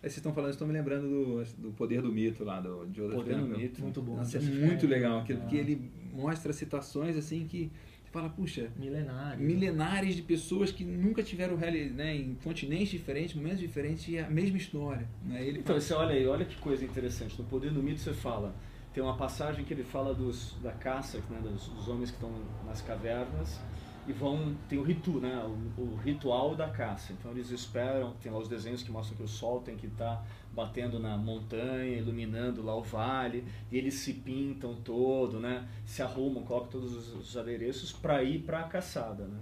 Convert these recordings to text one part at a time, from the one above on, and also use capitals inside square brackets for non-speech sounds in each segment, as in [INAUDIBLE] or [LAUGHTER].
vocês estão falando, estou me lembrando do, do Poder do Mito lá, do Joseph Poder do. Mito. Muito bom. Nossa, é muito legal aquilo, porque Ah, ele mostra situações assim que você fala, puxa, Milenário. milenares de pessoas que nunca tiveram né, em continentes diferentes, momentos diferentes e a mesma história. Né? Ele Então, fala, você olha aí, olha que coisa interessante. No Poder do Mito você fala, tem uma passagem que ele fala dos, da caça, né, dos, dos homens que estão nas cavernas e vão, tem o ritu, né, o, o ritual da caça. Então eles esperam, tem lá os desenhos que mostram que o sol tem que estar batendo na montanha, iluminando lá o vale, e eles se pintam todo, né, se arrumam, colocam todos os, os adereços para ir para a caçada, né.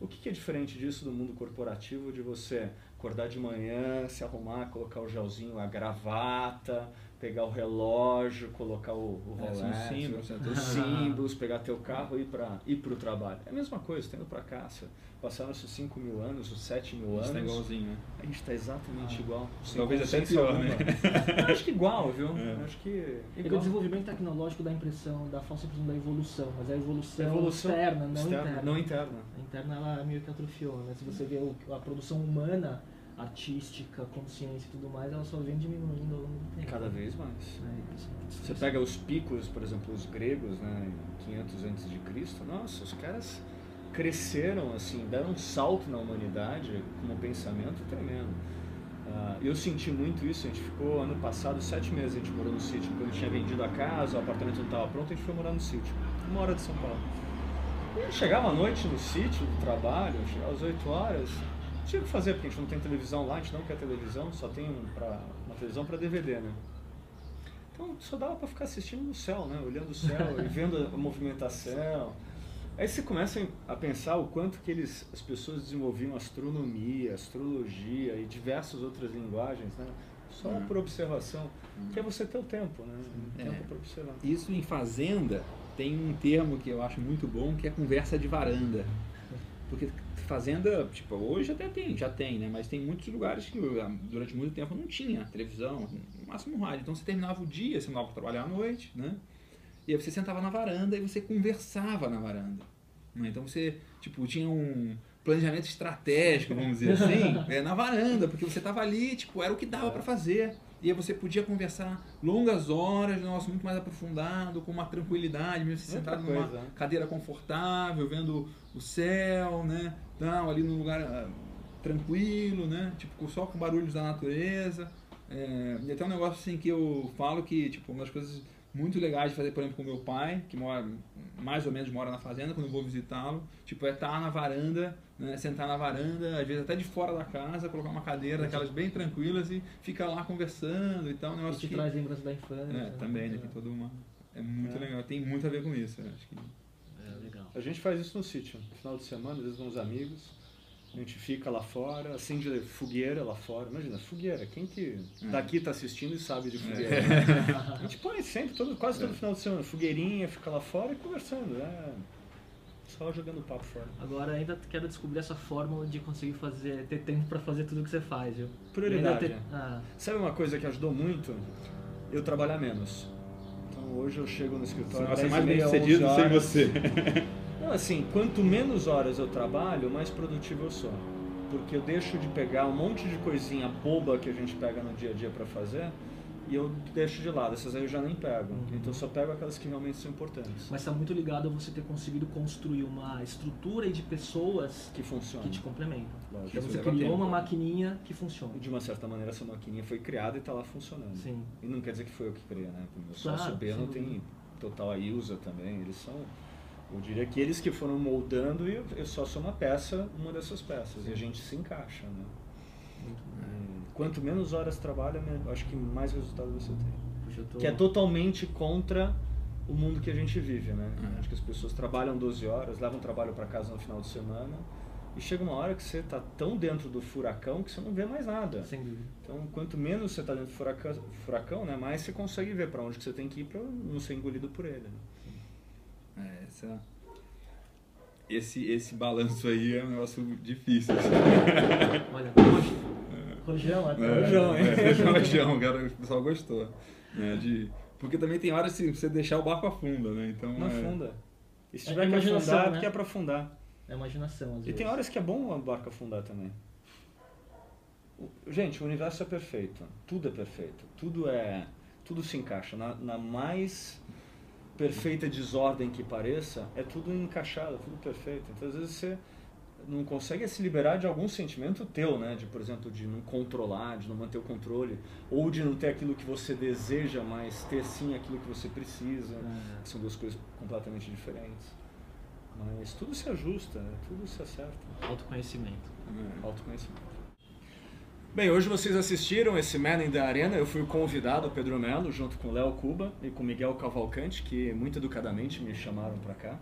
O que, que é diferente disso do mundo corporativo, de você acordar de manhã, se arrumar, colocar o gelzinho, a gravata, pegar o relógio, colocar o, o É, Rolex, símbolos, né? os [LAUGHS] símbolos, pegar teu carro e ir para ir pro trabalho. É a mesma coisa, tendo para caça. Passaram-se 5 mil anos, os 7 mil a gente anos, tá igualzinho, né? a gente está exatamente Ah. igual. Talvez até pior, né? [LAUGHS] Acho que igual, viu? É. Acho que É que o igual. desenvolvimento tecnológico dá a impressão, dá a falsa impressão da evolução, mas é a evolução, Evolução externa, não externa, interna. Não interna. A interna ela meio que atrofiou, né? Se você vê o- a produção humana, artística, consciência e tudo mais, ela só vem diminuindo ao longo do tempo. Cada vez mais. É, impressionante. Você pega os picos, por exemplo, os gregos, né, em 500 antes de Cristo, nossa, os caras cresceram assim, deram um salto na humanidade com um pensamento tremendo. Ah, eu senti muito isso, a gente ficou ano passado, sete meses a gente morou no sítio, quando tinha vendido a casa, o apartamento não estava pronto, a gente foi morar no sítio, uma hora de São Paulo. E chegava à noite no sítio, do trabalho, chegava às 8 horas, tinha o que fazer, porque a gente não tem televisão lá, a gente não quer televisão, só tem um pra, uma televisão para DVD, né? Então só dava para ficar assistindo no céu, né? Olhando o céu e [LAUGHS] vendo a movimentação. Aí você começa a pensar o quanto que eles, as pessoas desenvolviam astronomia, astrologia e diversas outras linguagens, né? Só Uhum. por observação. Que é você ter o tempo, né? O É. tempo para observar. Isso em fazenda tem um termo que eu acho muito bom, que é conversa de varanda. Porque fazenda, tipo, hoje até tem, já tem, né? Mas tem muitos lugares que ah, durante muito tempo não tinha televisão, no máximo rádio. Então você terminava o dia, você não dava para trabalhar à noite, né? E aí você sentava na varanda e você conversava na varanda. né? Então você, tipo, tinha um planejamento estratégico, vamos dizer assim, [LAUGHS] é, na varanda, porque você estava ali, tipo, era o que dava para fazer. E aí você podia conversar longas horas, nossa, muito mais aprofundado, com uma tranquilidade, mesmo Outra sentado numa coisa, né? cadeira confortável, vendo o céu, né? Tal, ali num lugar ah, tranquilo, né? Tipo, só com barulhos da natureza. É, e até um negócio assim que eu falo que, tipo, uma das coisas muito legais de fazer, por exemplo, com meu pai, que mora, mais ou menos mora na fazenda, quando eu vou visitá-lo, tipo, é estar na varanda, né, sentar na varanda, às vezes até de fora da casa, colocar uma cadeira daquelas bem tranquilas e ficar lá conversando e tal, um E negócio te que... traz lembrança da infância. É, também, né, tem toda uma... É muito É. legal, tem muito a ver com isso, eu acho que... É, legal. A gente faz isso no sítio. No final de semana, às vezes com os amigos, a gente fica lá fora, acende fogueira lá fora. Imagina, fogueira. Quem que É. daqui tá assistindo e sabe de fogueira? A gente põe sempre, todo, quase todo final de semana, fogueirinha, fica lá fora e conversando. É, só jogando papo fora. Agora ainda quero descobrir essa fórmula de conseguir fazer, ter tempo pra fazer tudo que você faz, viu? Prioridade. Ter- ah, Sabe uma coisa que ajudou muito? Eu trabalhar menos. Então hoje eu chego no escritório. Nossa, 10 mais e bem sucedido 11 sem você. [LAUGHS] Não, assim, quanto menos horas eu trabalho, mais produtivo eu sou. Porque eu deixo de pegar um monte de coisinha boba que a gente pega no dia a dia para fazer e eu deixo de lado. Essas aí eu já nem pego. Uhum. Então eu só pego aquelas que realmente são importantes. mas está muito ligado a você ter conseguido construir uma estrutura de pessoas Que funcionam. que te complementam. Lógico. Então você criou tempo. uma maquininha que funciona. E de uma certa maneira essa maquininha foi criada e está lá funcionando. Sim. E não quer dizer que foi eu que criei, né? O meu Claro, sócio Beno sem tem total a Ilza também. Eles são, eu diria que eles que foram moldando e eu, só sou uma peça, uma dessas peças. E a gente se encaixa, né? Quanto menos horas trabalha, acho que mais resultado você tem. Tô... Que é totalmente contra o mundo que a gente vive, né? Uhum. Acho que as pessoas trabalham 12 horas, levam o trabalho para casa no final de semana e chega uma hora que você está tão dentro do furacão que você não vê mais nada. Sem dúvida. Então, quanto menos você está dentro do furacão, furacão, né, mais você consegue ver para onde que você tem que ir para não ser engolido por ele. né? É, essa... Esse, esse balanço aí é um negócio difícil. Olha, Roj- Rojão, até É, Rojão, hein? é, Rojão, cara, o pessoal gostou. né, de... Porque também tem horas que você deixar o barco afunda, né? Então, Não é... afunda. E se É tiver que imaginação, afundar, é né? porque é para afundar. É imaginação, às E vezes. tem horas que é bom a barca afundar também. Gente, o universo é perfeito. Tudo é perfeito. Tudo é. Tudo se encaixa. Na, na mais perfeita desordem que pareça, é tudo encaixado, tudo perfeito. Então, às vezes, você não consegue se liberar de algum sentimento teu, né? De, por exemplo, de não controlar, de não manter o controle, ou de não ter aquilo que você deseja, mas ter sim aquilo que você precisa. É. São duas coisas completamente diferentes. Mas tudo se ajusta, tudo se acerta. Autoconhecimento. É. Autoconhecimento. Bem, hoje vocês assistiram esse Man in the Arena. Eu fui o convidado, Pedro Melo, junto com Léo Cuba e com Miguel Cavalcante, que muito educadamente me chamaram para cá.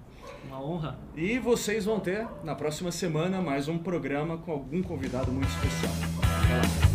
Uma honra. E vocês vão ter, na próxima semana, mais um programa com algum convidado muito especial.